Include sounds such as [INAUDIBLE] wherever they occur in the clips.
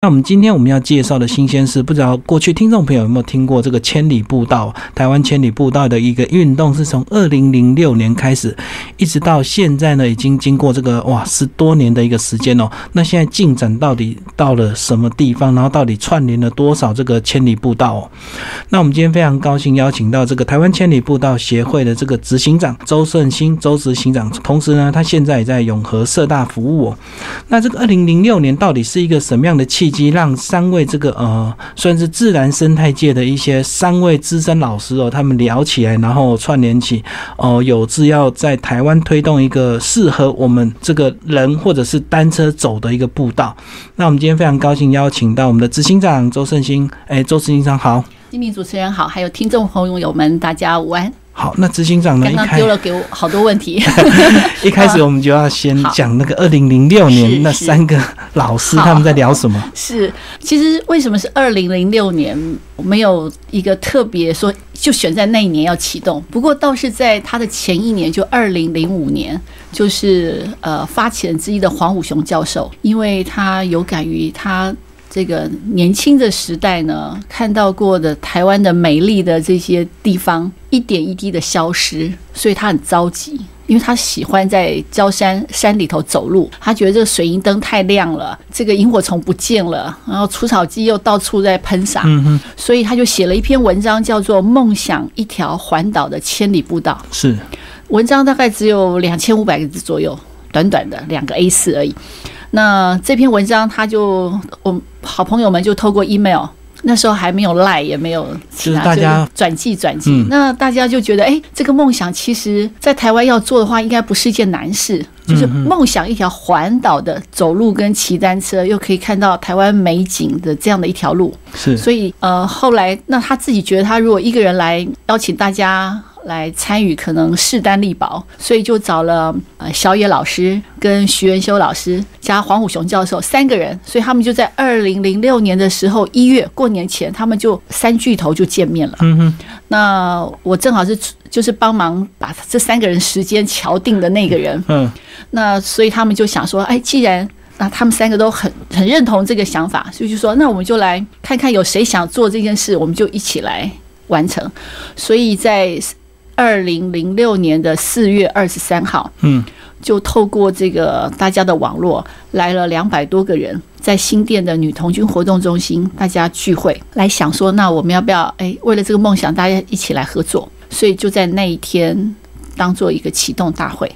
那我们今天我们要介绍的新鲜事，不知道过去听众朋友有没有听过这个千里步道？台湾千里步道的一个运动是从二零零六年开始，一直到现在呢，已经经过这个哇十多年的一个时间哦。那现在进展到底到了什么地方？然后到底串联了多少这个千里步道？哦？那我们今天非常高兴邀请到这个台湾千里步道协会的这个执行长周胜兴周执行长，同时呢，他现在也在永和社大服务哦。那这个二零零六年到底是一个什么样的契？以及让三位这个呃，算是自然生态界的一些三位资深老师哦，他们聊起来，然后串联起哦，有志要在台湾推动一个适合我们这个人或者是单车走的一个步道。那我们今天非常高兴邀请到我们的执行长周胜兴，哎，周执行长好，金明主持人好，还有听众朋友们，大家午安。好，那执行长呢？刚刚丢了给我好多问题。[LAUGHS] 一开始我们就要先讲那个二零零六年那三个老师他们在聊什么？是，其实为什么是二零零六年？没有一个特别说就选在那一年要启动。不过倒是在他的前一年，就二零零五年，就是呃发起人之一的黄武雄教授，因为他有感于他。这个年轻的时代呢，看到过的台湾的美丽的这些地方一点一滴的消失，所以他很着急，因为他喜欢在焦山山里头走路，他觉得这个水银灯太亮了，这个萤火虫不见了，然后除草机又到处在喷洒，所以他就写了一篇文章，叫做《梦想一条环岛的千里步道》。是文章大概只有两千五百个字左右，短短的两个 A 四而已。那这篇文章，他就我好朋友们就透过 email，那时候还没有赖，也没有其他，大家转寄转寄。那大家就觉得，哎，这个梦想其实在台湾要做的话，应该不是一件难事，就是梦想一条环岛的走路跟骑单车，又可以看到台湾美景的这样的一条路。是，所以呃，后来那他自己觉得，他如果一个人来邀请大家。来参与可能势单力薄，所以就找了呃小野老师跟徐元修老师加黄虎雄教授三个人，所以他们就在二零零六年的时候一月过年前，他们就三巨头就见面了。嗯哼，那我正好是就是帮忙把这三个人时间敲定的那个人。嗯，那所以他们就想说，哎，既然那他们三个都很很认同这个想法，所以就说那我们就来看看有谁想做这件事，我们就一起来完成。所以在二零零六年的四月二十三号，嗯，就透过这个大家的网络来了两百多个人，在新店的女童军活动中心，大家聚会来想说，那我们要不要哎，为了这个梦想，大家一起来合作？所以就在那一天当做一个启动大会，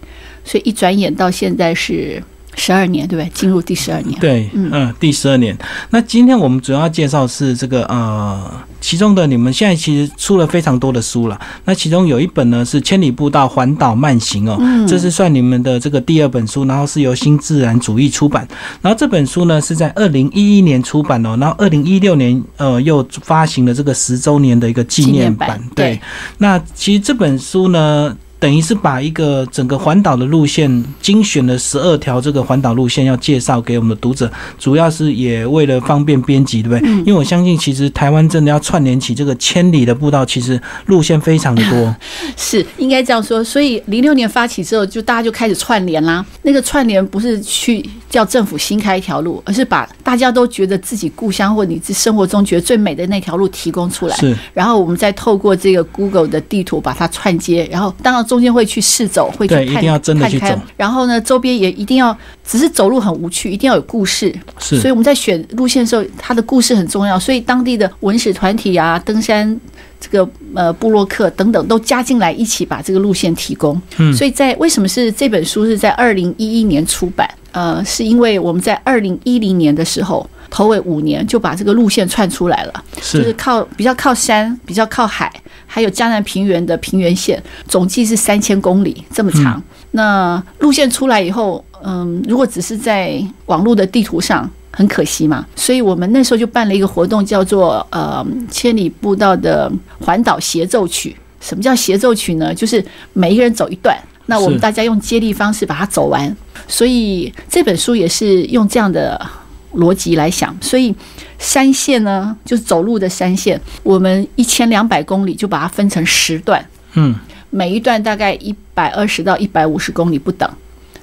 所以一转眼到现在是。十二年，对不对？进入第十二年。对，嗯，第十二年。那今天我们主要介绍是这个呃，其中的你们现在其实出了非常多的书了。那其中有一本呢是《千里步道环岛慢行》哦，这是算你们的这个第二本书，然后是由新自然主义出版。然后这本书呢是在二零一一年出版哦，然后二零一六年呃又发行了这个十周年的一个纪念版。对，那其实这本书呢。等于是把一个整个环岛的路线精选了十二条这个环岛路线要介绍给我们的读者，主要是也为了方便编辑，对不对？因为我相信其实台湾真的要串联起这个千里的步道，其实路线非常的多。[LAUGHS] 是应该这样说，所以零六年发起之后，就大家就开始串联啦。那个串联不是去叫政府新开一条路，而是把大家都觉得自己故乡或你生活中觉得最美的那条路提供出来。是，然后我们再透过这个 Google 的地图把它串接，然后当然。中间会去试走，会去看看看，然后呢，周边也一定要，只是走路很无趣，一定要有故事。是，所以我们在选路线的时候，它的故事很重要。所以当地的文史团体啊，登山这个呃布洛克等等都加进来，一起把这个路线提供。嗯，所以在为什么是这本书是在二零一一年出版？呃，是因为我们在二零一零年的时候。头尾五年就把这个路线串出来了，就是靠比较靠山，比较靠海，还有江南平原的平原线，总计是三千公里这么长。那路线出来以后，嗯，如果只是在网络的地图上，很可惜嘛。所以我们那时候就办了一个活动，叫做呃千里步道的环岛协奏曲。什么叫协奏曲呢？就是每一个人走一段，那我们大家用接力方式把它走完。所以这本书也是用这样的。逻辑来想，所以山线呢，就是走路的山线，我们一千两百公里就把它分成十段，嗯，每一段大概一百二十到一百五十公里不等。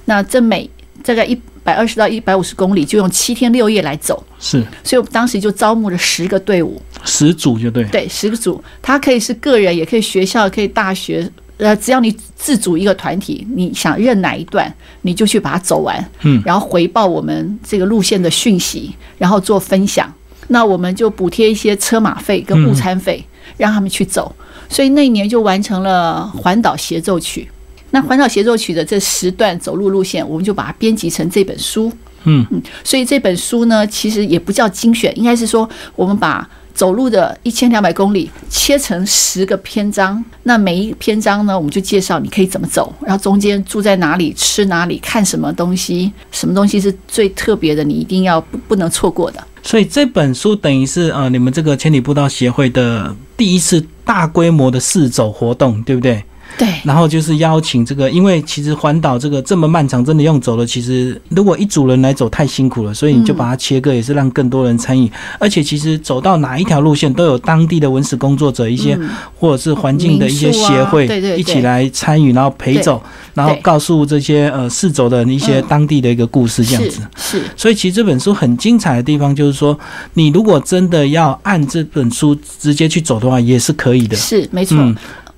那这每大概一百二十到一百五十公里，就用七天六夜来走。是，所以我们当时就招募了十个队伍，十组就对，对，十个组，它可以是个人，也可以学校，可以大学，呃，只要你自主一个团体，你想认哪一段，你就去把它走完，嗯，然后回报我们这个路线的讯息，然后做分享。那我们就补贴一些车马费跟午餐费，让他们去走。所以那一年就完成了环岛协奏曲。那环岛协奏曲的这十段走路路线，我们就把它编辑成这本书。嗯嗯，所以这本书呢，其实也不叫精选，应该是说我们把走路的一千两百公里切成十个篇章。那每一篇章呢，我们就介绍你可以怎么走，然后中间住在哪里、吃哪里、看什么东西，什么东西是最特别的，你一定要不不能错过的。所以这本书等于是啊，你们这个千里步道协会的第一次大规模的试走活动，对不对？对，然后就是邀请这个，因为其实环岛这个这么漫长，真的用走了，其实如果一组人来走太辛苦了，所以你就把它切割，也是让更多人参与。而且其实走到哪一条路线，都有当地的文史工作者一些，或者是环境的一些协会，对对，一起来参与，然后陪走，然后告诉这些呃试走的一些当地的一个故事，这样子。是。所以其实这本书很精彩的地方，就是说你如果真的要按这本书直接去走的话，也是可以的。是，没错。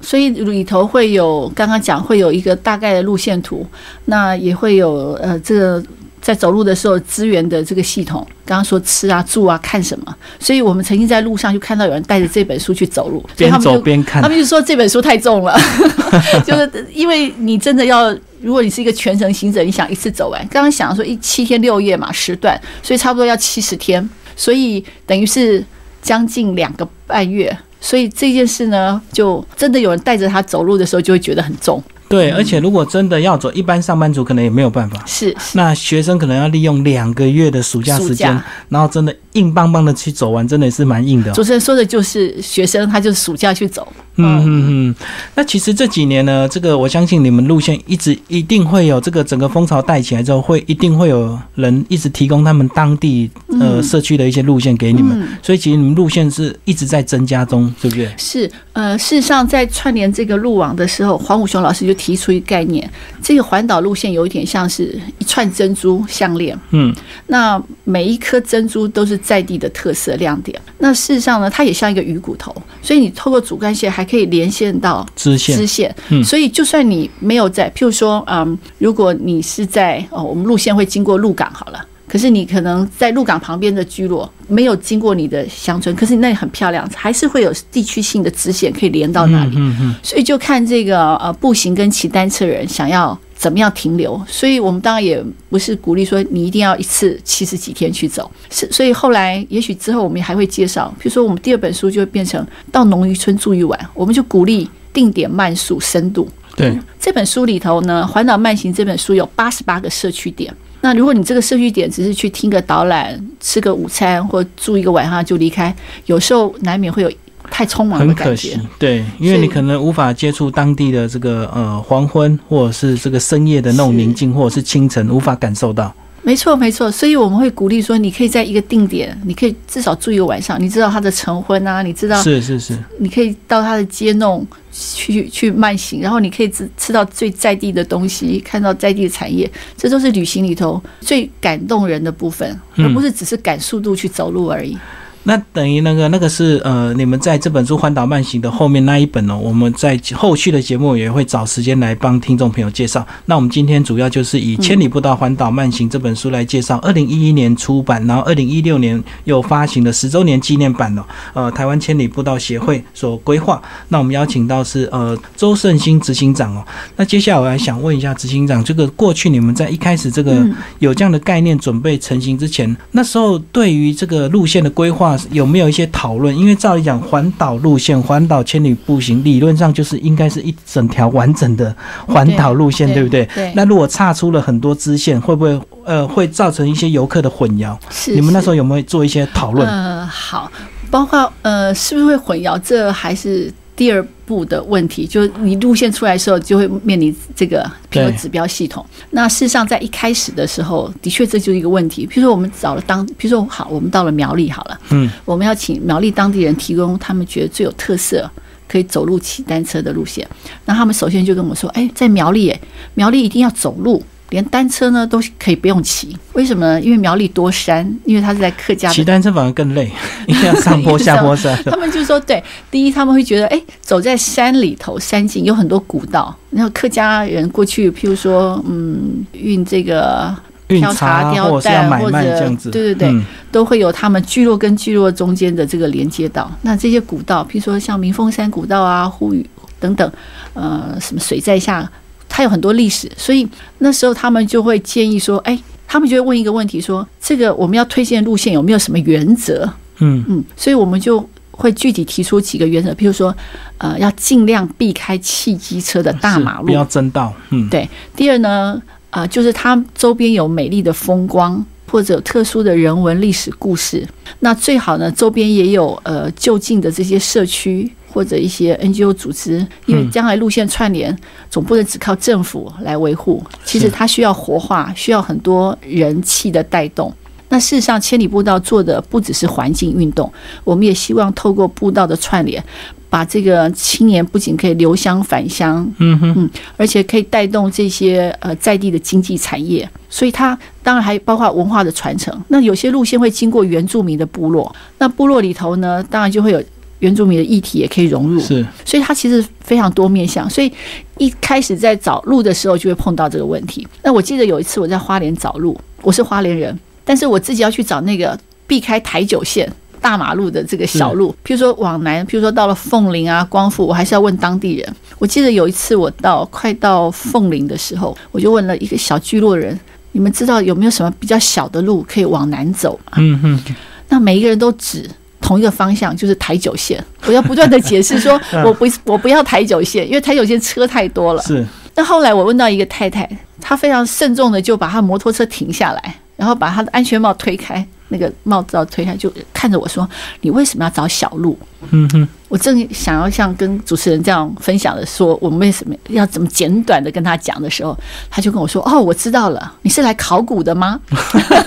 所以里头会有刚刚讲会有一个大概的路线图，那也会有呃这个在走路的时候资源的这个系统。刚刚说吃啊住啊看什么，所以我们曾经在路上就看到有人带着这本书去走路，边走边看。他们就说这本书太重了，[LAUGHS] 就是因为你真的要，如果你是一个全程行者，你想一次走完，刚刚想说一七天六夜嘛时段，所以差不多要七十天，所以等于是将近两个半月。所以这件事呢，就真的有人带着他走路的时候，就会觉得很重。对，而且如果真的要走，一般上班族可能也没有办法。是，那学生可能要利用两个月的暑假时间，然后真的硬邦邦的去走完，真的是蛮硬的。主持人说的就是学生，他就是暑假去走。嗯嗯嗯。那其实这几年呢，这个我相信你们路线一直一定会有这个整个风潮带起来之后，会一定会有人一直提供他们当地呃社区的一些路线给你们。所以其实你们路线是一直在增加中，对不对？是，呃，事实上在串联这个路网的时候，黄武雄老师就。提出一个概念，这个环岛路线有一点像是一串珍珠项链。嗯，那每一颗珍珠都是在地的特色亮点。那事实上呢，它也像一个鱼骨头，所以你透过主干线还可以连线到支线。支线，嗯，所以就算你没有在，譬如说，嗯，如果你是在哦，我们路线会经过鹿港，好了。可是你可能在鹿港旁边的居落没有经过你的乡村，可是你那里很漂亮，还是会有地区性的支线可以连到那里。嗯嗯。所以就看这个呃步行跟骑单车人想要怎么样停留。所以我们当然也不是鼓励说你一定要一次七十几天去走。是，所以后来也许之后我们还会介绍，比如说我们第二本书就会变成到农渔村住一晚，我们就鼓励定点慢速深度。对。这本书里头呢，环岛慢行这本书有八十八个社区点。那如果你这个社区点只是去听个导览、吃个午餐或住一个晚上就离开，有时候难免会有太匆忙的感觉。对，因为你可能无法接触当地的这个呃黄昏，或者是这个深夜的那种宁静，或者是清晨，无法感受到。没错，没错。所以我们会鼓励说，你可以在一个定点，你可以至少住一个晚上。你知道他的晨昏啊，你知道是是是，你可以到他的街弄去去慢行，然后你可以吃吃到最在地的东西，看到在地的产业，这都是旅行里头最感动人的部分，而不是只是赶速度去走路而已。那等于那个那个是呃，你们在这本书《环岛慢行》的后面那一本哦，我们在后续的节目也会找时间来帮听众朋友介绍。那我们今天主要就是以《千里步道环岛慢行》这本书来介绍，二零一一年出版，然后二零一六年又发行的十周年纪念版哦。呃，台湾千里步道协会所规划。那我们邀请到是呃周胜兴执行长哦。那接下来我还想问一下执行长，这个过去你们在一开始这个有这样的概念准备成型之前，那时候对于这个路线的规划。有没有一些讨论？因为照理讲，环岛路线、环岛千里步行，理论上就是应该是一整条完整的环岛路线，对不对？对。那如果差出了很多支线，会不会呃会造成一些游客的混淆？是。你们那时候有没有做一些讨论？呃，好，包括呃，是不是会混淆？这还是。第二步的问题，就是你路线出来的时候，就会面临这个比如指标系统。那事实上，在一开始的时候，的确这就是一个问题。比如说，我们找了当，比如说好，我们到了苗栗好了，嗯，我们要请苗栗当地人提供他们觉得最有特色、可以走路骑单车的路线。那他们首先就跟我说：“哎，在苗栗，苗栗一定要走路，连单车呢都可以不用骑。为什么呢？因为苗栗多山，因为它是在客家的骑单车反而更累，因为要上坡下坡山。他们就说，对，第一他们会觉得，哎，走在山里头，山径有很多古道，然后客家人过去，譬如说，嗯，运这个挑茶、或者蛋，或者这样子，对对对，都会有他们聚落跟聚落中间的这个连接道。那这些古道，譬如说像明凤山古道啊、呼雨等等，呃，什么水在下，它有很多历史，所以那时候他们就会建议说，哎，他们就会问一个问题，说这个我们要推荐路线有没有什么原则？嗯嗯，所以我们就会具体提出几个原则，譬如说，呃，要尽量避开汽机车的大马路，不要争道。嗯，对。第二呢，啊，就是它周边有美丽的风光或者特殊的人文历史故事，那最好呢，周边也有呃就近的这些社区或者一些 NGO 组织，因为将来路线串联总不能只靠政府来维护，其实它需要活化，需要很多人气的带动。那事实上，千里步道做的不只是环境运动，我们也希望透过步道的串联，把这个青年不仅可以留乡返乡，嗯哼，嗯，而且可以带动这些呃在地的经济产业。所以它当然还包括文化的传承。那有些路线会经过原住民的部落，那部落里头呢，当然就会有原住民的议题也可以融入。是，所以它其实非常多面向。所以一开始在找路的时候，就会碰到这个问题。那我记得有一次我在花莲找路，我是花莲人。但是我自己要去找那个避开台九线大马路的这个小路，譬如说往南，譬如说到了凤林啊、光复，我还是要问当地人。我记得有一次我到快到凤林的时候，我就问了一个小聚落人：“你们知道有没有什么比较小的路可以往南走吗？”嗯哼，那每一个人都指同一个方向，就是台九线。我要不断的解释说：[LAUGHS] “我不，我不要台九线，因为台九线车太多了。”是。那后来我问到一个太太，她非常慎重的就把她摩托车停下来。然后把她的安全帽推开，那个帽子要推开，就看着我说：“你为什么要找小路？”嗯哼，我正想要像跟主持人这样分享的说，我们为什么要怎么简短的跟他讲的时候，他就跟我说：“哦，我知道了，你是来考古的吗？”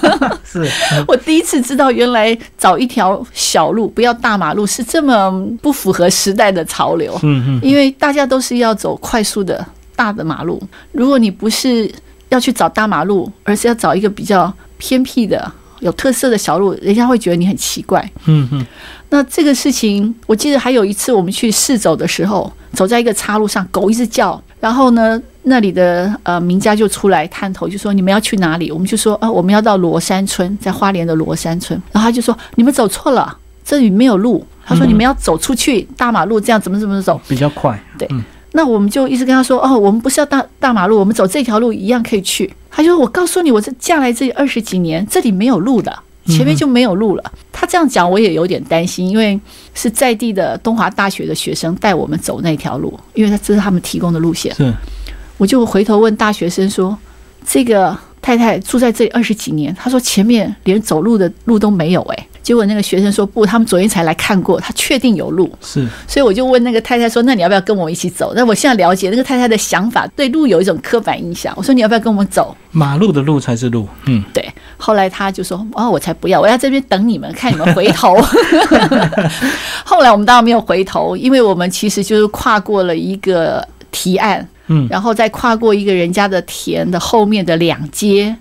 [LAUGHS] 是 [LAUGHS] 我第一次知道，原来找一条小路，不要大马路，是这么不符合时代的潮流。嗯哼，因为大家都是要走快速的大的马路，如果你不是要去找大马路，而是要找一个比较。偏僻的、有特色的小路，人家会觉得你很奇怪。嗯嗯。那这个事情，我记得还有一次我们去试走的时候，走在一个岔路上，狗一直叫，然后呢，那里的呃名家就出来探头，就说你们要去哪里？我们就说啊，我们要到罗山村，在花莲的罗山村。然后他就说你们走错了，这里没有路。他说你们要走出去大马路，这样怎么怎么走比较快？对。那我们就一直跟他说哦，我们不是要大大马路，我们走这条路一样可以去。他就说：“我告诉你，我这嫁来这里二十几年，这里没有路的，前面就没有路了。”他这样讲，我也有点担心，因为是在地的东华大学的学生带我们走那条路，因为他这是他们提供的路线。是，我就回头问大学生说：“这个太太住在这里二十几年，他说前面连走路的路都没有。”哎。结果那个学生说不，他们昨天才来看过，他确定有路。是，所以我就问那个太太说：“那你要不要跟我一起走？”那我现在了解那个太太的想法，对路有一种刻板印象。我说：“你要不要跟我们走？马路的路才是路。”嗯，对。后来他就说：“哦，我才不要，我要这边等你们，看你们回头。[LAUGHS] ”后来我们当然没有回头，因为我们其实就是跨过了一个提案，嗯，然后再跨过一个人家的田的后面的两阶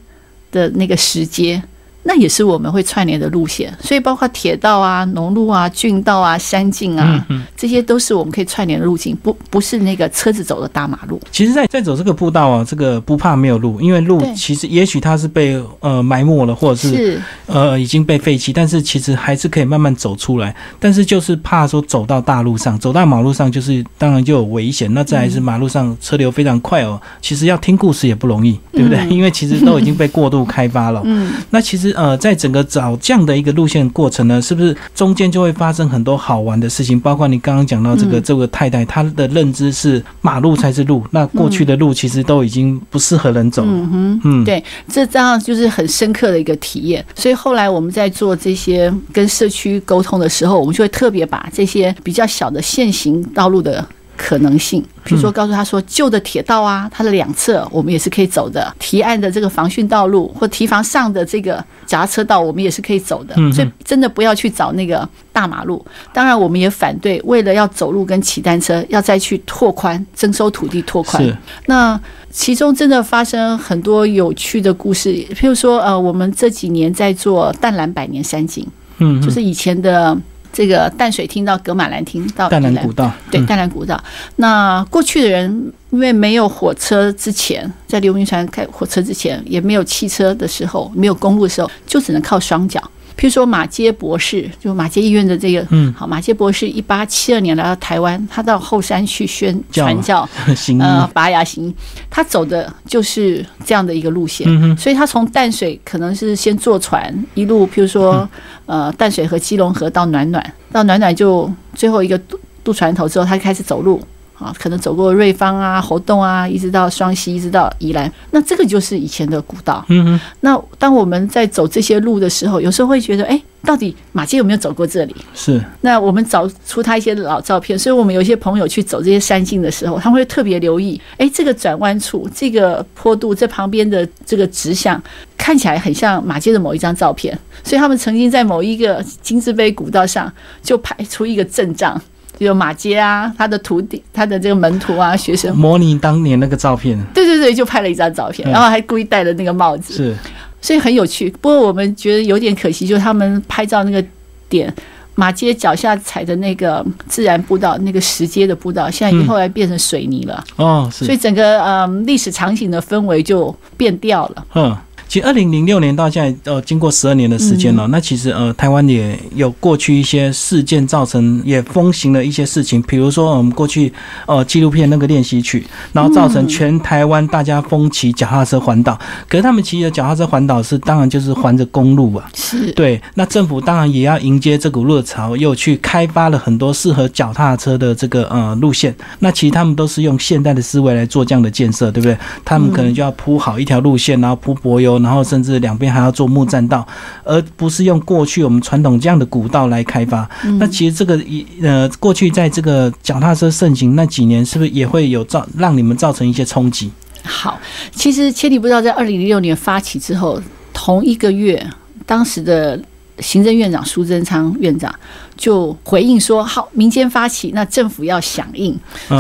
的那个石阶。那也是我们会串联的路线，所以包括铁道啊、农路啊、郡道啊、山径啊，这些都是我们可以串联的路径，不不是那个车子走的大马路。其实，在在走这个步道啊，这个不怕没有路，因为路其实也许它是被呃埋没了，或者是呃已经被废弃，但是其实还是可以慢慢走出来。但是就是怕说走到大路上，走到马路上，就是当然就有危险。那再来是马路上车流非常快哦，其实要听故事也不容易，对不对？因为其实都已经被过度开发了。[LAUGHS] 嗯，那其实。呃，在整个找这样的一个路线过程呢，是不是中间就会发生很多好玩的事情？包括你刚刚讲到这个这个太太，她的认知是马路才是路，那过去的路其实都已经不适合人走。嗯哼，嗯，对，这这样就是很深刻的一个体验。所以后来我们在做这些跟社区沟通的时候，我们就会特别把这些比较小的现行道路的可能性，比如说告诉他说，旧的铁道啊，它的两侧我们也是可以走的；堤岸的这个防汛道路或堤防上的这个夹车道，我们也是可以走的。所以真的不要去找那个大马路。当然，我们也反对为了要走路跟骑单车，要再去拓宽征收土地拓宽。那其中真的发生很多有趣的故事，譬如说，呃，我们这几年在做淡蓝百年山景，嗯，就是以前的。这个淡水厅到格马兰厅到淡蓝古道，对淡蓝古道。那过去的人因为没有火车之前，在刘铭传开火车之前，也没有汽车的时候，没有公路的时候，就只能靠双脚。譬如说马杰博士，就马杰医院的这个，嗯，好，马杰博士一八七二年来到台湾，他到后山去宣传教，[LAUGHS] 呃，拔牙行医，他走的就是这样的一个路线，所以他从淡水可能是先坐船一路，譬如说，呃，淡水和、基隆河到暖暖，到暖暖就最后一个渡渡船头之后，他开始走路。啊，可能走过瑞芳啊、活动啊，一直到双溪，一直到宜兰，那这个就是以前的古道。嗯嗯。那当我们在走这些路的时候，有时候会觉得，哎，到底马街有没有走过这里？是。那我们找出他一些老照片，所以我们有一些朋友去走这些山径的时候，他会特别留意，哎，这个转弯处、这个坡度、这旁边的这个直向，看起来很像马街的某一张照片，所以他们曾经在某一个金字碑古道上就排出一个阵仗。有马街啊，他的徒弟，他的这个门徒啊，学生模拟当年那个照片。对对对，就拍了一张照片，然后还故意戴了那个帽子，是，所以很有趣。不过我们觉得有点可惜，就是他们拍照那个点，马街脚下踩的那个自然步道，那个石阶的步道，现在以后来变成水泥了。哦，所以整个嗯历史场景的氛围就变掉了。嗯。其实二零零六年到现在，呃，经过十二年的时间了。那其实呃，台湾也有过去一些事件造成也风行了一些事情，比如说我们过去呃纪录片那个练习曲，然后造成全台湾大家风骑脚踏车环岛。可是他们骑的脚踏车环岛是当然就是环着公路啊。是。对，那政府当然也要迎接这股热潮，又去开发了很多适合脚踏车的这个呃路线。那其实他们都是用现代的思维来做这样的建设，对不对？他们可能就要铺好一条路线，然后铺柏油。然后甚至两边还要做木栈道，而不是用过去我们传统这样的古道来开发。那其实这个一呃，过去在这个脚踏车盛行那几年，是不是也会有造让你们造成一些冲击？好，其实千里不知道在二零零六年发起之后，同一个月，当时的行政院长苏贞昌院长就回应说：“好，民间发起，那政府要响应。”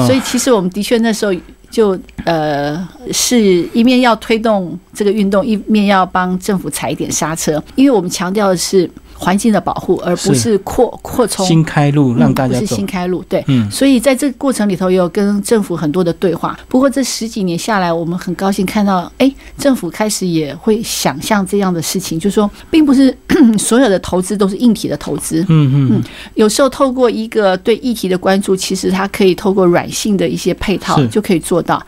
所以其实我们的确那时候。就呃，是一面要推动这个运动，一面要帮政府踩一点刹车，因为我们强调的是。环境的保护，而不是扩扩充新开路让大家走。是新开路，对，嗯，所以在这个过程里头，也有跟政府很多的对话。不过这十几年下来，我们很高兴看到，哎，政府开始也会想象这样的事情，就是说，并不是 [CLEARS THROAT] 所有的投资都是硬体的投资，嗯嗯嗯，有时候透过一个对议题的关注，其实它可以透过软性的一些配套就可以做到。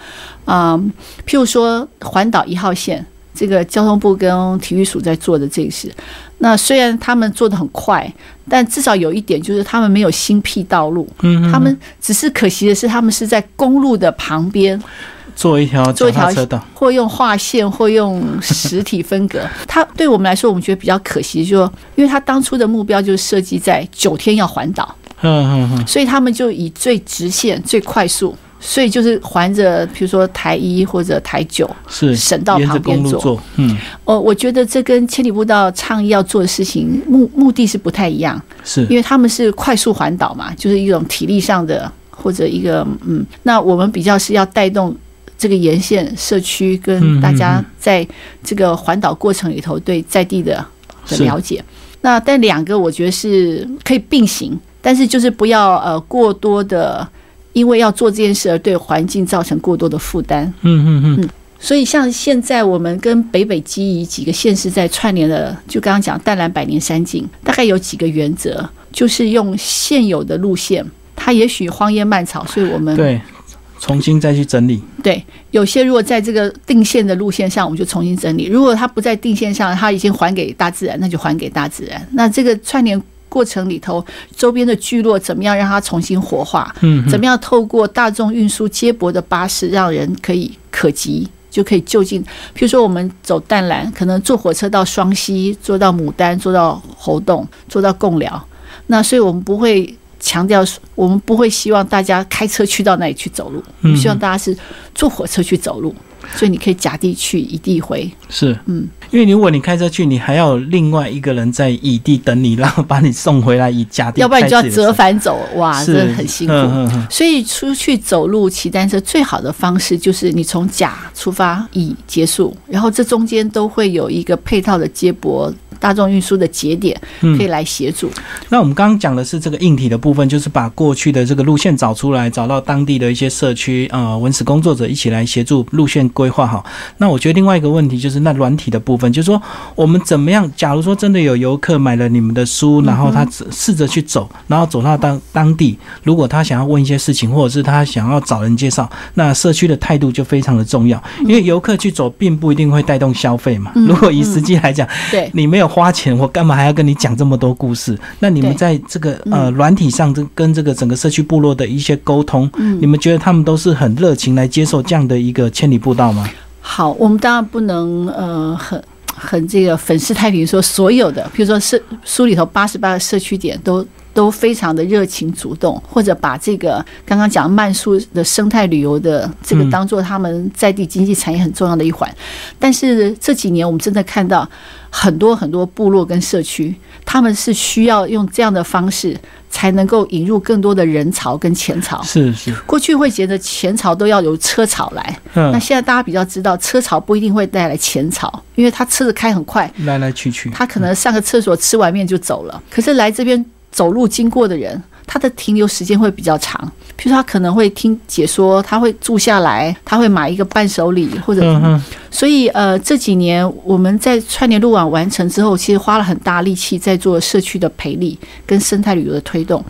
啊，譬如说环岛一号线。这个交通部跟体育署在做的这个事，那虽然他们做的很快，但至少有一点就是他们没有新辟道路，嗯，他们只是可惜的是，他们是在公路的旁边做一条做一条车道，或用划线，或用实体分隔。[LAUGHS] 他对我们来说，我们觉得比较可惜，就说因为他当初的目标就是设计在九天要环岛，嗯嗯嗯，所以他们就以最直线、最快速。所以就是环着，比如说台一或者台九，是省道旁边做。嗯，哦，我觉得这跟千里步道倡议要做的事情目目的是不太一样，是因为他们是快速环岛嘛，就是一种体力上的或者一个嗯，那我们比较是要带动这个沿线社区跟大家在这个环岛过程里头对在地的的了解。那但两个我觉得是可以并行，但是就是不要呃过多的。因为要做这件事而对环境造成过多的负担。嗯嗯嗯。所以像现在我们跟北北基宜几个县市在串联的，就刚刚讲淡蓝百年山景，大概有几个原则，就是用现有的路线，它也许荒烟蔓草，所以我们对重新再去整理。对，有些如果在这个定线的路线上，我们就重新整理；如果它不在定线上，它已经还给大自然，那就还给大自然。那这个串联。过程里头，周边的聚落怎么样让它重新活化？嗯，怎么样透过大众运输接驳的巴士，让人可以可及，就可以就近。譬如说，我们走淡蓝，可能坐火车到双溪，坐到牡丹，坐到猴洞，坐到贡寮。那所以我们不会强调，我们不会希望大家开车去到那里去走路，我们希望大家是坐火车去走路。所以你可以甲地去，乙地回。是，嗯，因为如果你开车去，你还要另外一个人在乙地等你，然后把你送回来乙甲地，要不然你就要折返走，哇，真的很辛苦。所以出去走路、骑单车最好的方式就是你从甲出发，乙结束，然后这中间都会有一个配套的接驳。大众运输的节点可以来协助。那我们刚刚讲的是这个硬体的部分，就是把过去的这个路线找出来，找到当地的一些社区呃文史工作者一起来协助路线规划好。那我觉得另外一个问题就是那软体的部分，就是说我们怎么样？假如说真的有游客买了你们的书，然后他试着去走，然后走到当当地，如果他想要问一些事情，或者是他想要找人介绍，那社区的态度就非常的重要，因为游客去走并不一定会带动消费嘛。如果以实际来讲，对你没有。花钱，我干嘛还要跟你讲这么多故事？那你们在这个呃软体上，这跟这个整个社区部落的一些沟通，你们觉得他们都是很热情来接受这样的一个千里步道吗？好，我们当然不能呃很很这个粉饰太平，说所有的，比如说社书里头八十八个社区点都。都非常的热情主动，或者把这个刚刚讲慢速的生态旅游的这个当做他们在地经济产业很重要的一环。但是这几年我们真的看到很多很多部落跟社区，他们是需要用这样的方式才能够引入更多的人潮跟钱潮。是是，过去会觉得钱潮都要由车潮来，那现在大家比较知道车潮不一定会带来钱潮，因为他车子开很快，来来去去，他可能上个厕所吃完面就走了。可是来这边。走路经过的人，他的停留时间会比较长。比如说，他可能会听解说，他会住下来，他会买一个伴手礼，或者，所以呃，这几年我们在串联路网完成之后，其实花了很大力气在做社区的培力跟生态旅游的推动，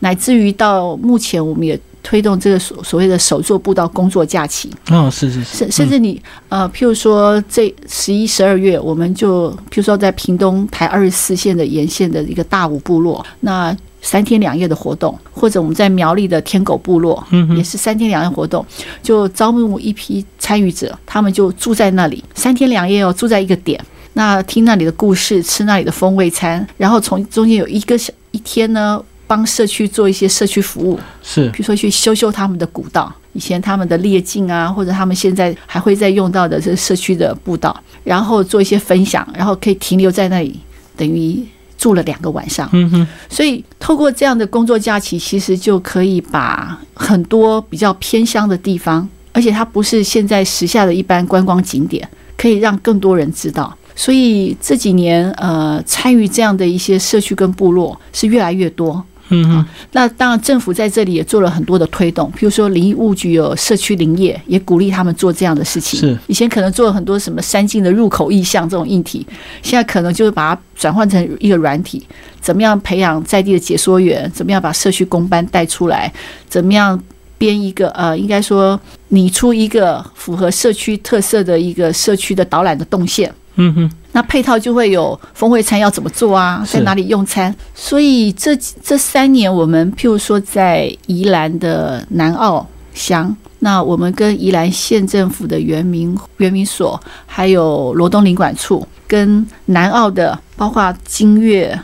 乃至于到目前，我们也推动这个所所谓的手作步道工作假期。哦，是是是，甚甚至你呃，譬如说这十一、十二月，我们就譬如说在屏东台二十四线的沿线的一个大武部落，那。三天两夜的活动，或者我们在苗栗的天狗部落，也是三天两夜活动，就招募一批参与者，他们就住在那里三天两夜哦，住在一个点，那听那里的故事，吃那里的风味餐，然后从中间有一个小一天呢，帮社区做一些社区服务，是，比如说去修修他们的古道，以前他们的列径啊，或者他们现在还会再用到的这社区的步道，然后做一些分享，然后可以停留在那里，等于。住了两个晚上，嗯哼，所以透过这样的工作假期，其实就可以把很多比较偏乡的地方，而且它不是现在时下的一般观光景点，可以让更多人知道。所以这几年，呃，参与这样的一些社区跟部落是越来越多。嗯哼，那当然，政府在这里也做了很多的推动，比如说林业务局有社区林业，也鼓励他们做这样的事情。是以前可能做了很多什么山径的入口意向这种硬体，现在可能就是把它转换成一个软体，怎么样培养在地的解说员，怎么样把社区公班带出来，怎么样编一个呃，应该说拟出一个符合社区特色的一个社区的导览的动线。嗯哼，那配套就会有峰会餐要怎么做啊，在哪里用餐？所以这这三年，我们譬如说在宜兰的南澳乡，那我们跟宜兰县政府的原民原民所，还有罗东领馆处，跟南澳的包括金岳、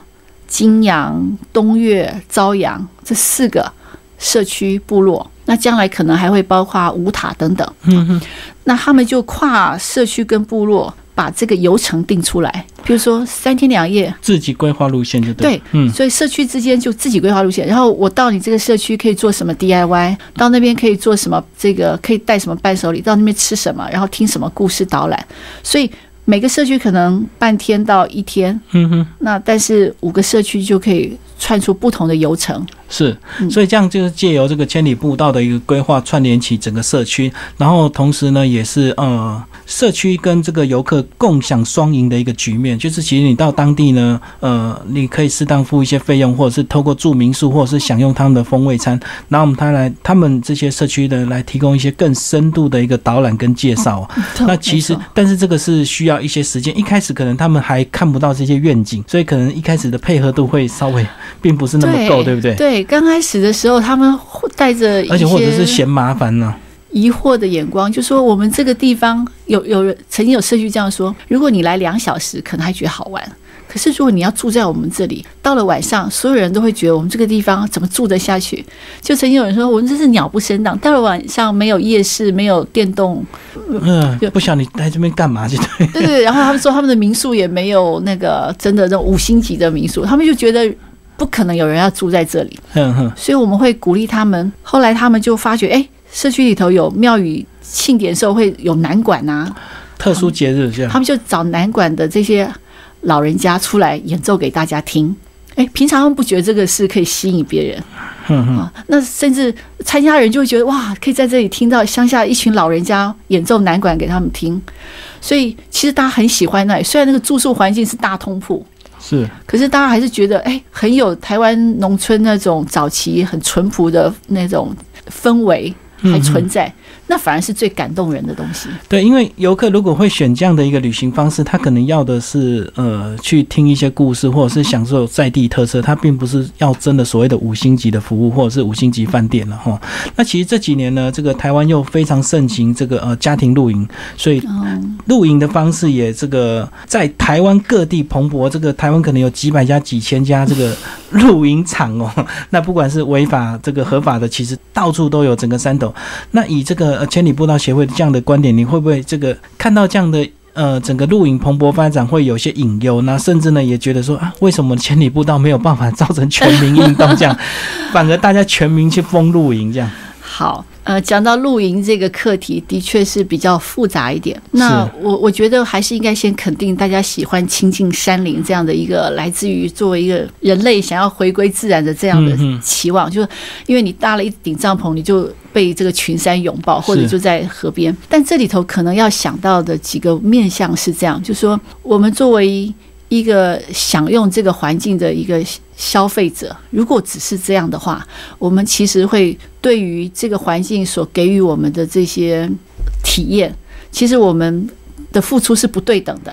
金阳、东岳、朝阳这四个社区部落，那将来可能还会包括五塔等等。嗯哼，那他们就跨社区跟部落。把这个游程定出来，比如说三天两夜，自己规划路线就对。嗯，所以社区之间就自己规划路线，然后我到你这个社区可以做什么 DIY，到那边可以做什么，这个可以带什么伴手礼，到那边吃什么，然后听什么故事导览。所以每个社区可能半天到一天，嗯哼，那但是五个社区就可以串出不同的游程。是，所以这样就是借由这个千里步道的一个规划，串联起整个社区，然后同时呢，也是呃，社区跟这个游客共享双赢的一个局面。就是其实你到当地呢，呃，你可以适当付一些费用，或者是透过住民宿，或者是享用他们的风味餐，然后我们他来，他们这些社区的来提供一些更深度的一个导览跟介绍。那其实，但是这个是需要一些时间，一开始可能他们还看不到这些愿景，所以可能一开始的配合度会稍微并不是那么够，对不对？对。刚开始的时候，他们带着而且或者是嫌麻烦呢，疑惑的眼光，就说我们这个地方有有人曾经有社区这样说：如果你来两小时，可能还觉得好玩；可是如果你要住在我们这里，到了晚上，所有人都会觉得我们这个地方怎么住得下去？就曾经有人说，我们这是鸟不生蛋。到了晚上，没有夜市，没有电动，嗯，不晓得你来这边干嘛去？对对对。然后他们说，他们的民宿也没有那个真的那种五星级的民宿，他们就觉得不可能有人要住在这里。嗯哼。所以我们会鼓励他们。后来他们就发觉，哎，社区里头有庙宇庆典时候会有南管啊。特殊节日这样，他们就找南管的这些老人家出来演奏给大家听。哎，平常他们不觉得这个是可以吸引别人，啊，那甚至参加人就会觉得哇，可以在这里听到乡下一群老人家演奏南管给他们听。所以其实大家很喜欢那里，虽然那个住宿环境是大通铺，是，可是大家还是觉得哎，很有台湾农村那种早期很淳朴的那种氛围还存在。那反而是最感动人的东西。对，因为游客如果会选这样的一个旅行方式，他可能要的是呃去听一些故事，或者是享受在地特色，他并不是要真的所谓的五星级的服务或者是五星级饭店了哈。那其实这几年呢，这个台湾又非常盛行这个呃家庭露营，所以露营的方式也这个在台湾各地蓬勃。这个台湾可能有几百家、几千家这个露营场哦。[LAUGHS] 那不管是违法这个合法的，其实到处都有，整个山头。那以这个。呃，千里步道协会的这样的观点，你会不会这个看到这样的呃整个露营蓬勃发展，会有些隐忧？那甚至呢，也觉得说啊，为什么千里步道没有办法造成全民运动这样，[LAUGHS] 反而大家全民去封露营这样？好。呃，讲到露营这个课题，的确是比较复杂一点。那我我觉得还是应该先肯定大家喜欢亲近山林这样的一个来自于作为一个人类想要回归自然的这样的期望。就是因为你搭了一顶帐篷，你就被这个群山拥抱，或者就在河边。但这里头可能要想到的几个面向是这样，就是说我们作为一个享用这个环境的一个消费者，如果只是这样的话，我们其实会对于这个环境所给予我们的这些体验，其实我们的付出是不对等的。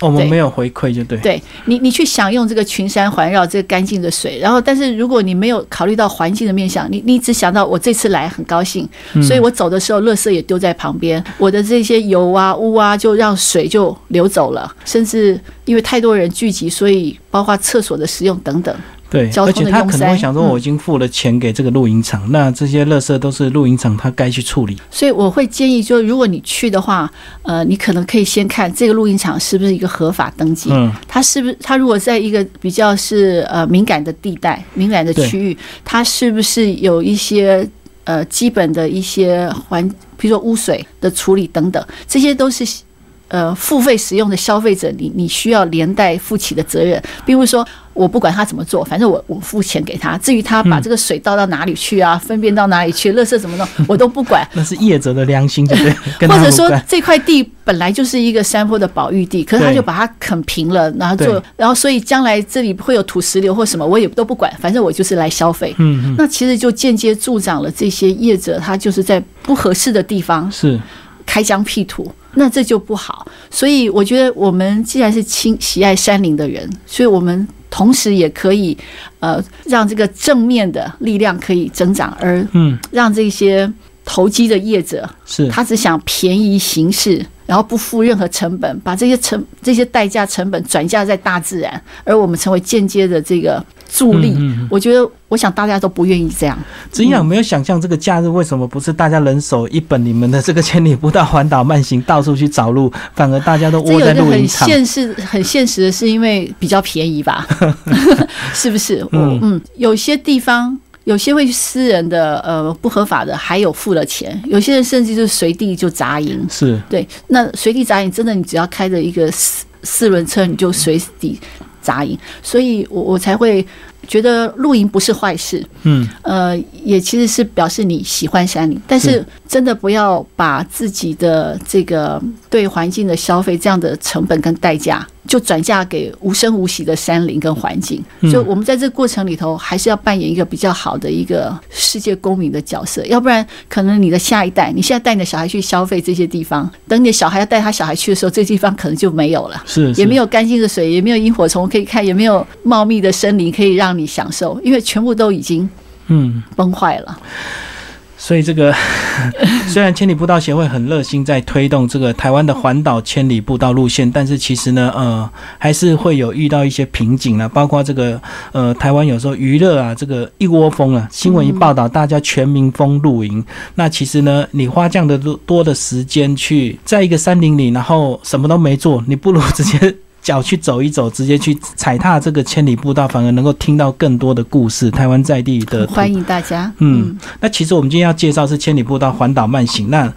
我们没有回馈就对，对你，你去享用这个群山环绕这个干净的水，然后，但是如果你没有考虑到环境的面向，你你只想到我这次来很高兴，所以我走的时候，垃圾也丢在旁边，我的这些油啊污啊，就让水就流走了，甚至因为太多人聚集，所以包括厕所的使用等等。对，而且他可能会想说，我已经付了钱给这个露营场，那这些垃圾都是露营场他该去处理。所以我会建议，就如果你去的话，呃，你可能可以先看这个露营场是不是一个合法登记，嗯，它是不是它如果在一个比较是呃敏感的地带、敏感的区域，它是不是有一些呃基本的一些环，比如说污水的处理等等，这些都是。呃，付费使用的消费者，你你需要连带负起的责任。并不是说，我不管他怎么做，反正我我付钱给他。至于他把这个水倒到哪里去啊，分辨到哪里去，垃圾怎么弄，我都不管。那是业者的良心，对不对？或者说，这块地本来就是一个山坡的保育地，可是他就把它啃平了，然后做，然后所以将来这里会有土石流或什么，我也都不管，反正我就是来消费。嗯嗯。那其实就间接助长了这些业者，他就是在不合适的地方是开疆辟土。那这就不好，所以我觉得我们既然是亲喜爱山林的人，所以我们同时也可以，呃，让这个正面的力量可以增长，而嗯，让这些投机的业者是，他只想便宜行事，然后不付任何成本，把这些成这些代价成本转嫁在大自然，而我们成为间接的这个。助力，我觉得，我想大家都不愿意这样。子怡没有想象这个假日为什么不是大家人手一本你们的这个千里步道环岛慢行，到处去找路，反而大家都窝在露营场。很现实，很现实的是因为比较便宜吧？[LAUGHS] 是不是？嗯嗯，有些地方有些会私人的，呃，不合法的，还有付了钱。有些人甚至就是随地就砸营。是对，那随地砸营，真的，你只要开着一个四四轮车，你就随地。杂音，所以我我才会觉得露营不是坏事。嗯，呃，也其实是表示你喜欢山林，但是真的不要把自己的这个对环境的消费这样的成本跟代价。就转嫁给无声无息的山林跟环境，就我们在这个过程里头，还是要扮演一个比较好的一个世界公民的角色，要不然可能你的下一代，你现在带你的小孩去消费这些地方，等你的小孩要带他小孩去的时候，这地方可能就没有了，是。也没有干净的水，也没有萤火虫可以看，也没有茂密的森林可以让你享受，因为全部都已经嗯崩坏了。所以这个 [LAUGHS] 虽然千里步道协会很热心在推动这个台湾的环岛千里步道路线，但是其实呢，呃，还是会有遇到一些瓶颈啊，包括这个呃，台湾有时候娱乐啊，这个一窝蜂啊，新闻一报道，大家全民疯露营，那其实呢，你花这样的多的时间去在一个山林里，然后什么都没做，你不如直接。脚去走一走，直接去踩踏这个千里步道，反而能够听到更多的故事。台湾在地的欢迎大家。嗯，那其实我们今天要介绍是千里步道环岛慢行。那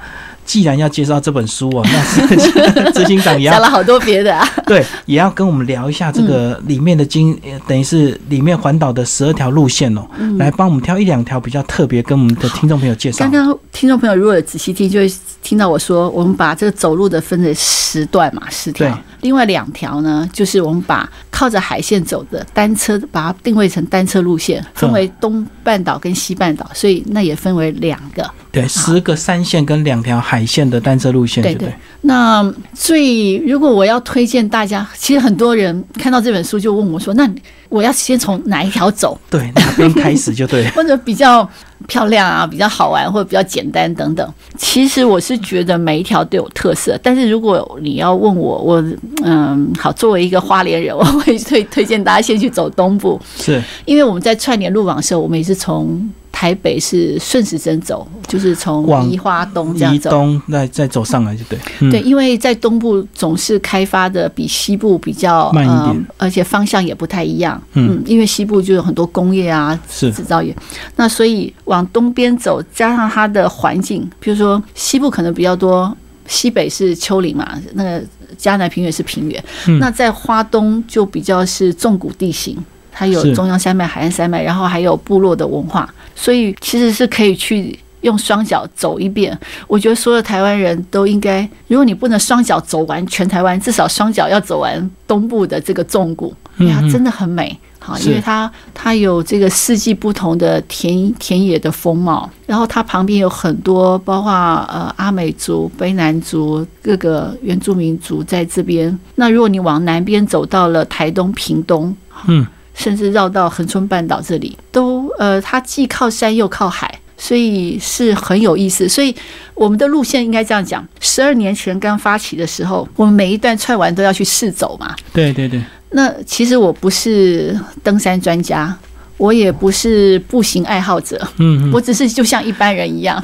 既然要介绍这本书哦，那 [LAUGHS] 执行长也要讲了好多别的啊。[LAUGHS] 对，也要跟我们聊一下这个里面的经，等于是里面环岛的十二条路线哦，来帮我们挑一两条比较特别，跟我们的听众朋友介绍。刚刚听众朋友如果有仔细听，就会听到我说，我们把这个走路的分成十段嘛，十条。另外两条呢，就是我们把靠着海线走的单车，把它定位成单车路线，分为东半岛跟西半岛，所以那也分为两个。对，十个山线跟两条海线的单车路线。对对。那最如果我要推荐大家，其实很多人看到这本书就问我说：“那我要先从哪一条走？”对，哪边开始就对。[LAUGHS] 或者比较漂亮啊，比较好玩，或者比较简单等等。其实我是觉得每一条都有特色，但是如果你要问我，我嗯，好，作为一个花莲人，我会推推荐大家先去走东部，是因为我们在串联路网的时候，我们也是从。台北是顺时针走，就是从宜花东这样走，东再再走上来就对。[LAUGHS] 对，因为在东部总是开发的比西部比较慢一点，而且方向也不太一样。嗯，因为西部就有很多工业啊，是制造业。那所以往东边走，加上它的环境，比如说西部可能比较多，西北是丘陵嘛，那个嘉南平原是平原。那在花东就比较是重谷地形。它有中央山脉、海岸山脉，然后还有部落的文化，所以其实是可以去用双脚走一遍。我觉得所有台湾人都应该，如果你不能双脚走完全台湾，至少双脚要走完东部的这个纵谷，因为它真的很美。好，因为它它有这个四季不同的田田野的风貌，然后它旁边有很多，包括呃阿美族、卑南族各个原住民族在这边。那如果你往南边走到了台东屏东，嗯。甚至绕到恒春半岛这里，都呃，它既靠山又靠海，所以是很有意思。所以我们的路线应该这样讲：十二年前刚发起的时候，我们每一段串完都要去试走嘛。对对对。那其实我不是登山专家。我也不是步行爱好者，嗯，我只是就像一般人一样，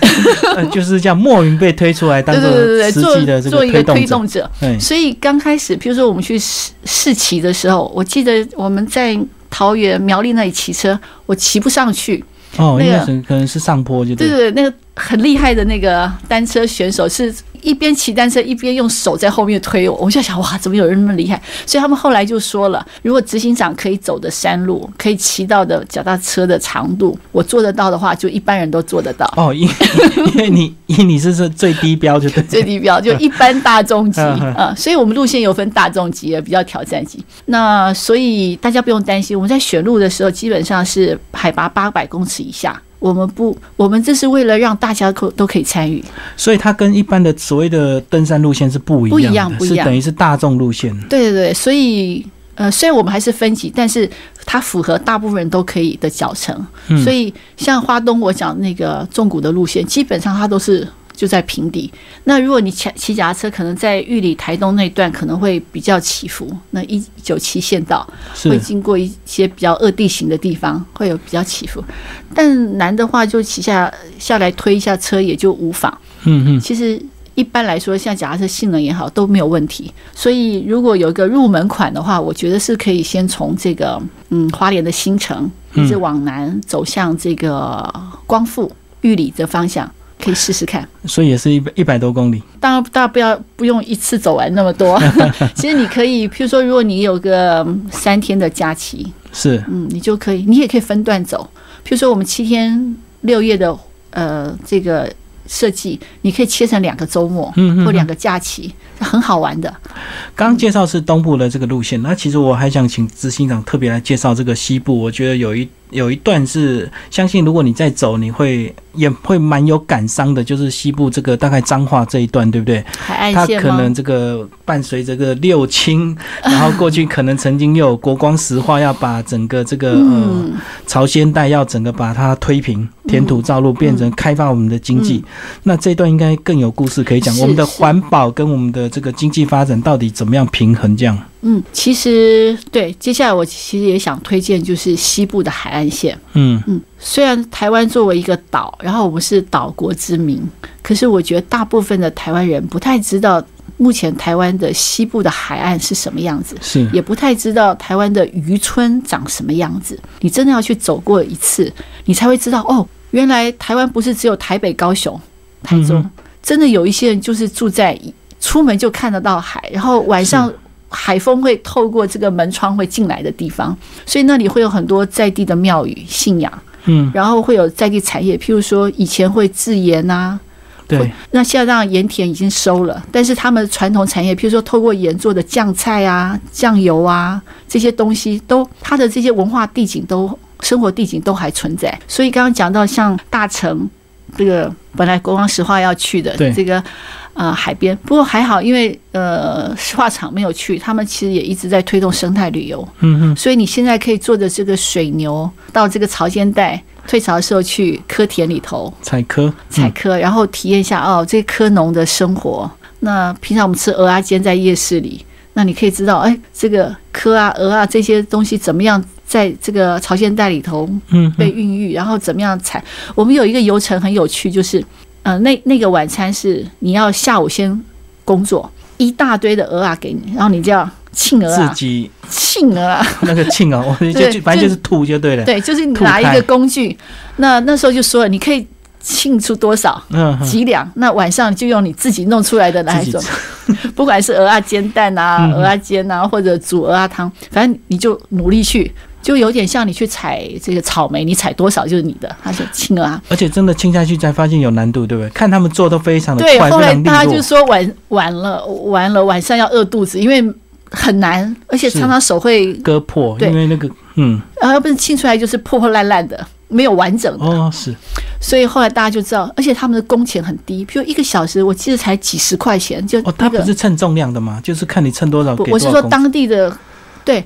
[LAUGHS] 就是这样莫名被推出来当做实际的做一个推动者。对，所以刚开始，比如说我们去试试骑的时候，我记得我们在桃园苗栗那里骑车，我骑不上去。哦，那个可能是上坡就对对对，那个很厉害的那个单车选手是。一边骑单车一边用手在后面推我，我就想哇，怎么有人那么厉害？所以他们后来就说了，如果执行长可以走的山路，可以骑到的脚踏车的长度，我做得到的话，就一般人都做得到。哦，因因为你因你是是最低标就对，[LAUGHS] 最低标就一般大众级啊，所以我们路线有分大众级也比较挑战级。那所以大家不用担心，我们在选路的时候基本上是海拔八百公尺以下。我们不，我们这是为了让大家可都可以参与，所以它跟一般的所谓的登山路线是不一样，不一样，不一样，是等于是大众路线。对对对，所以呃，虽然我们还是分级，但是它符合大部分人都可以的脚程。所以像花东我讲那个纵谷的路线，基本上它都是。就在平底。那如果你骑骑脚踏车，可能在玉里台东那段可能会比较起伏。那一九七县道会经过一些比较恶地形的地方，会有比较起伏。但难的话，就骑下下来推一下车也就无妨。嗯嗯。其实一般来说，像脚踏车性能也好都没有问题。所以如果有一个入门款的话，我觉得是可以先从这个嗯花莲的新城一直往南走向这个光复玉里的方向。可以试试看，所以也是一百一百多公里。当然，大家不要不用一次走完那么多。[LAUGHS] 其实你可以，譬如说，如果你有个三天的假期，是，嗯，你就可以，你也可以分段走。譬如说，我们七天六夜的呃这个设计，你可以切成两个周末，嗯或两个假期，很好玩的。刚介绍是东部的这个路线，那其实我还想请执行长特别来介绍这个西部。我觉得有一有一段是，相信如果你在走，你会。也会蛮有感伤的，就是西部这个大概彰化这一段，对不对？海岸它线吗？可能这个伴随这个六轻，然后过去可能曾经又有国光石化要把整个这个呃嗯，朝鲜带要整个把它推平，填土造路，变成开发我们的经济。那这段应该更有故事可以讲，我们的环保跟我们的这个经济发展到底怎么样平衡？这样，嗯，其实对，接下来我其实也想推荐就是西部的海岸线。嗯嗯，虽然台湾作为一个岛，然后我们是岛国之民，可是我觉得大部分的台湾人不太知道目前台湾的西部的海岸是什么样子。是也不太知道台湾的渔村长什么样子。你真的要去走过一次，你才会知道哦，原来台湾不是只有台北、高雄、台中，嗯真的有一些人就是住在出门就看得到海，然后晚上。海风会透过这个门窗会进来的地方，所以那里会有很多在地的庙宇信仰，嗯。然后会有在地产业，譬如说以前会制盐啊，对。那现在让盐田已经收了，但是他们传统产业，譬如说透过盐做的酱菜啊、酱油啊这些东西，都它的这些文化地景都生活地景都还存在。所以刚刚讲到像大城这个本来国王石化要去的这个呃海边，不过还好，因为呃石化厂没有去，他们其实也一直在推动生态旅游，嗯嗯所以你现在可以坐着这个水牛到这个潮间带。退潮的时候去科田里头，采科嗯采科，然后体验一下哦，这些科农的生活。那平常我们吃鹅啊煎在夜市里，那你可以知道，哎，这个科啊、鹅啊这些东西怎么样在这个朝鲜带里头嗯被孕育，然后怎么样采。我们有一个流程很有趣，就是呃，那那个晚餐是你要下午先工作，一大堆的鹅啊给你，然后你就要庆鹅啊，自己庆鹅。啊，那个庆鹅，[LAUGHS] 我就反正就是吐就对了。对，就是你拿一个工具，那那时候就说了，你可以庆出多少。嗯，嗯。几两，那晚上就用你自己弄出来的来自己做，[LAUGHS] 不管是鹅啊煎蛋啊、嗯。鹅啊煎啊，或者煮鹅啊汤，反正你就努力去，就有点像你去采这个草莓，你采多少就是你的，它是青鹅啊。而且真的亲下去才发现有难度，对不对？看他们做都非常的对，快，后来大家就。说晚晚了，完了晚上要饿肚子，因为很难，而且常常手会，割破，对因为那个嗯然后不是清出来就是破破烂烂的，没有完整的。哦是所以后来大家就知道，而且他们的工钱很低，比如一个小时，我记得才几十块钱，就哦，他不是称重量的吗？就是看你称多少。我是说当地的，对，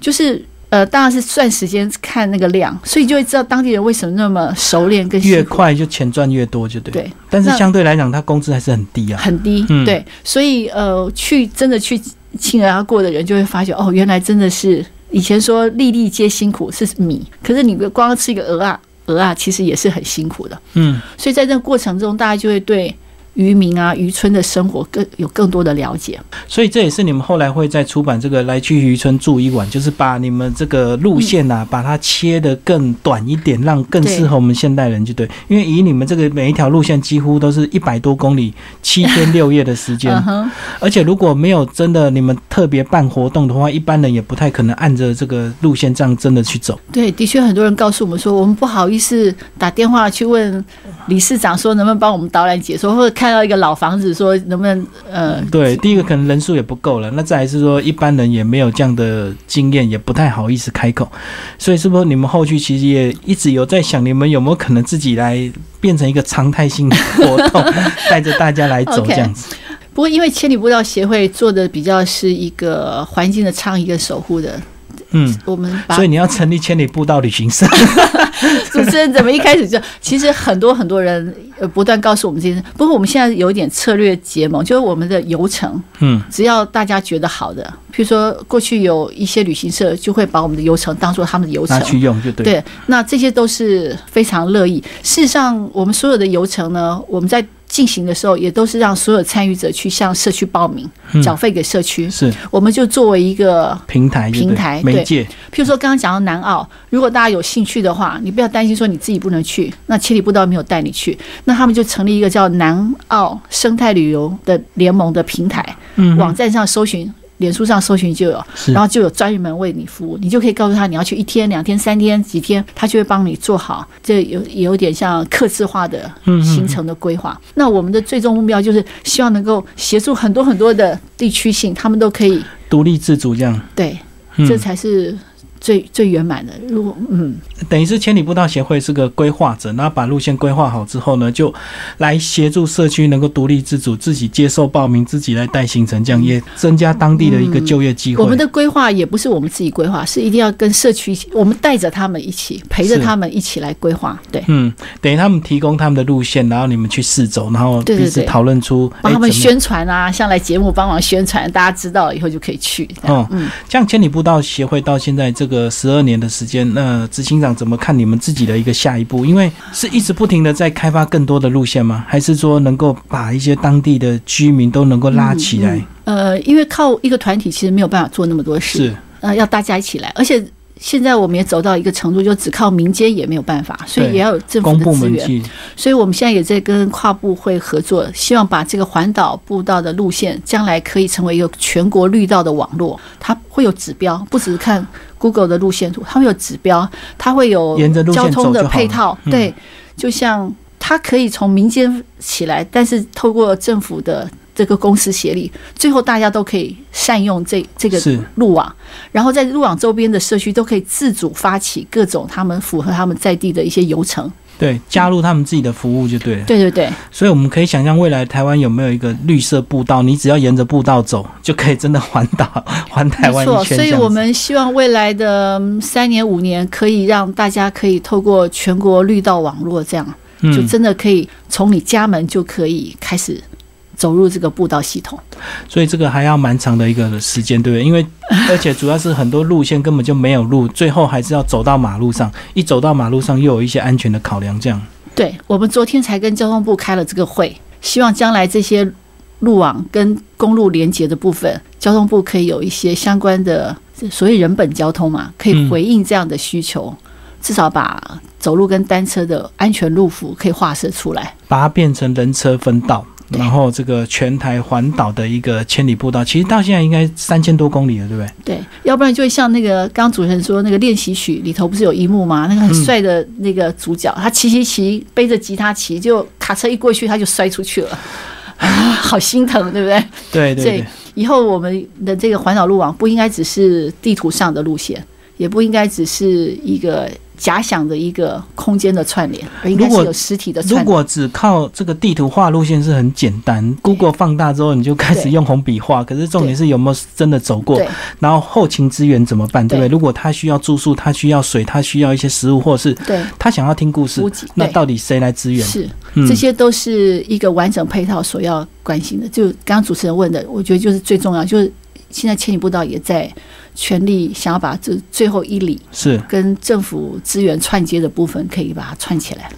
就是呃，当然是算时间看那个量，所以就会知道当地人为什么那么熟练跟越快就钱赚越多，就对。对，但是相对来讲，他工资还是很低啊。很低，嗯对，所以呃，去真的去亲而过的人就会发觉，哦，原来真的是以前说粒粒皆辛苦是米，可是你光吃一个鹅啊鹅啊，其实也是很辛苦的，嗯，所以在这个过程中，大家就会对。渔民啊，渔村的生活更有更多的了解。所以这也是你们后来会在出版这个《来去渔村住一晚》，就是把你们这个路线啊，把它切得更短一点，让更适合我们现代人，就对。因为以你们这个每一条路线几乎都是一百多公里，七天六夜的时间 [LAUGHS] 而且如果没有真的你们特别办活动的话，一般人也不太可能按着这个路线这样真的去走。对，的确很多人告诉我们说，我们不好意思打电话去问理事长说能不能帮我们导览解说，或者看到一个老房子说能不能呃，对，第一个可能人数也不够了，那再来是说一般人也没有这样的经验，也不太好意思开口，所以是不是你们后续其实也一直有在想，你们有没有可能自己来变成一个常态性的活动，[LAUGHS] 带着大家来走这样子？不过因为千里步道协会做的比较是一个环境的倡议跟守护的，嗯，我们把所以你要成立千里步道旅行社，[LAUGHS] 主持人怎么一开始就，其实很多很多人呃不断告诉我们这件事，不过我们现在有一点策略结盟，就是我们的游程，嗯，只要大家觉得好的，譬如说过去有一些旅行社就会把我们的游程当做他们的游程拿，去用就对。对，那这些都是非常乐意。事实上，我们所有的游程呢，我们在进行的时候，也都是让所有参与者去向社区报名，嗯缴费给社区。是我们就作为一个，平台对，平台媒介，譬如说刚刚讲到南澳，如果大家有兴趣的话，你不要担心说你自己不能去，那千里步道没有带你去，那他们就成立一个叫南澳生态旅游的联盟的平台，嗯，网站上搜寻。脸书上搜寻就有，然后就有专人们为你服务，你就可以告诉他你要去一天、两天、三天、几天，他就会帮你做好。这有也有点像客制化的行程的规划。那我们的最终目标就是希望能够协助很多很多的地区性，他们都可以独立自主这样，对，嗯这才是最最圆满的。如果嗯，等于是千里步道协会是个规划者，然后把路线规划好之后呢，就来协助社区能够独立自主，自己接受报名，自己来带行程，这样也增加当地的一个就业机会。我们的规划也不是我们自己规划，是一定要跟社区一起，我们带着他们一起，陪着他们一起来规划。对，嗯，等于他们提供他们的路线，然后你们去试走，然后彼此讨论出，帮他们宣传啊，像来节目帮忙宣传，大家知道了以后就可以去。这样哦，嗯，像千里步道协会到现在这个十二年的时间，那执行长怎么看你们自己的一个下一步？因为是一直不停的在开发更多的路线吗？还是说能够把一些当地的居民都能够拉起来？呃，因为靠一个团体其实没有办法做那么多事，是呃，要大家一起来，而且。现在我们也走到一个程度，就只靠民间也没有办法，所以也要有政府的资源。所以我们现在也在跟跨部会合作，希望把这个环岛步道的路线，将来可以成为一个全国绿道的网络。它会有指标，不只是看 Google 的路线图，它会有指标，它会有交通的配套。嗯对，就像它可以从民间起来，但是透过政府的这个公司协力，最后大家都可以善用这这个是路网，然后在路网周边的社区都可以自主发起各种他们符合他们在地的一些游程。对，加入他们自己的服务就对了。对对对。所以我们可以想象，未来台湾有没有一个绿色步道？你只要沿着步道走，就可以真的环岛环台湾，一圈。所以我们希望未来的嗯三年五年，可以让大家可以透过全国绿道网络，这样就嗯，真的可以从你家门就可以开始走入这个步道系统。所以这个还要蛮长的一个时间，对不对？因为 [COUGHS] 而且主要是很多路线根本就没有路，最后还是要走到马路上，一走到马路上又有一些安全的考量，这样。对我们昨天才跟交通部开了这个会，希望将来这些路网跟公路连接的部分，交通部可以有一些相关的所谓人本交通嘛，可以嗯回应这样的需求，至少把走路跟单车的安全路幅可以划设出来。把它变成人车分道，对然后这个全台环岛的一个千里步道，其实到现在应该三千多公里了，对不对？对，要不然就会像那个刚刚主持人说那个练习曲里头不是有一幕吗？那个很帅的那个主角，他骑骑骑，背着吉他骑，就卡车一过去他就摔出去了，啊，[LAUGHS] 好心疼，对不对？对对，以后我们的这个环岛路网不应该只是地图上的路线，也不应该只是一个假想的一个空间的串联，而应该如果是有实体的如。果只靠这个地图画路线是很简单，Google 放大之后你就开始用红笔画，可是重点是有没有真的走过，然后后勤资源怎么办，对不对？如果他需要住宿，他需要水，他需要一些食物，或者是对，他想要听故事，那到底谁来支援？是嗯这些都是一个完整配套所要关心的。就刚刚主持人问的，我觉得就是最重要，就是现在千里步道也在全力想要把这最后一里是，跟政府资源串接的部分，可以把它串起来。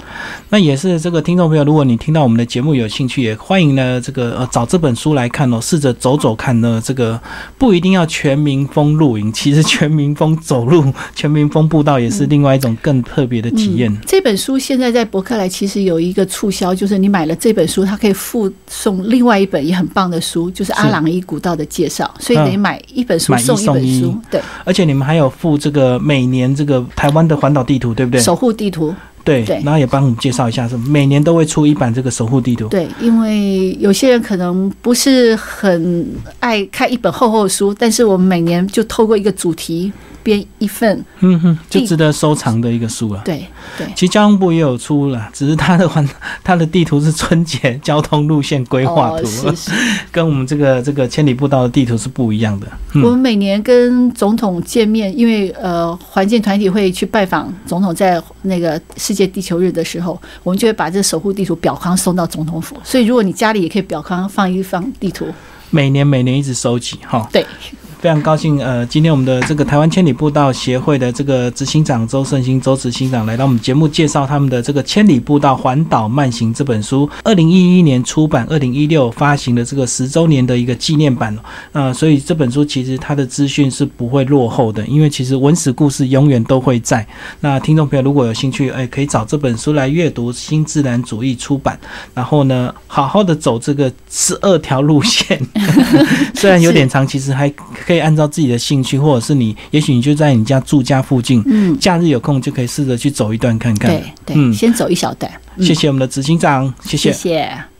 那也是这个听众朋友，如果你听到我们的节目有兴趣，也欢迎呢这个呃找这本书来看哦，试着走走看呢。这个不一定要全民风露营，[LAUGHS] 其实全民风走路、全民风步道也是另外一种更特别的体验。嗯这本书现在在博客来其实有一个促销，就是你买了这本书，它可以附送另外一本也很棒的书，就是阿朗伊古道的介绍，所以等于买一本书送一本书，对，而且你们还有附这个每年这个台湾的环岛地图，对不对？守护地图，对，对然后也帮我们介绍一下，是每年都会出一版这个守护地图。对，因为有些人可能不是很爱看一本厚厚的书，但是我们每年就透过一个主题编一份，嗯哼，就值得收藏的一个书啊。对对。其实交通部也有出了，只是它的环它的地图是春节交通路线规划哦，图，是是，[LAUGHS] 跟我们这个这个千里步道的地图是不一样的。嗯我们每年跟总统见面，因为呃，环境团体会去拜访总统，在那个世界地球日的时候，我们就会把这守护地图表框送到总统府。所以，如果你家里也可以表框放一放地图，每年每年一直收集哈。对，非常高兴，呃，今天我们的这个台湾千里步道协会的这个执行长周胜兴周执行长来到我们节目，介绍他们的这个《千里步道环岛慢行》这本书，二零一一年出版，二零一六发行的这个十周年的一个纪念版。呃，所以这本书其实它的资讯是不会落后的，因为其实文史故事永远都会在。那听众朋友如果有兴趣，哎，可以找这本书来阅读，新自然主义出版，然后呢，好好的走这个十二条路线，[LAUGHS] 虽然有点长，其实还可以按照自己的兴趣，或者是你，也许你就在你家住家附近，嗯，假日有空就可以试着去走一段看看。对对，嗯先走一小段，嗯谢谢我们的执行长，谢谢谢。